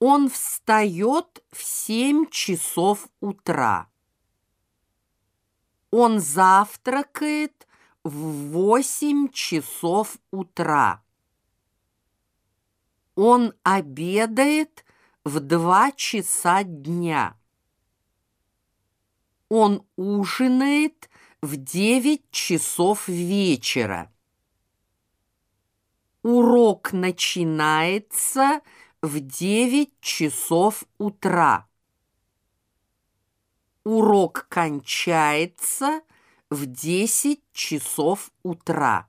Он встает в семь часов утра. Он завтракает в восемь часов утра. Он обедает в два часа дня. Он ужинает в девять часов вечера. Урок начинается в девять часов утра. Урок кончается в десять часов утра.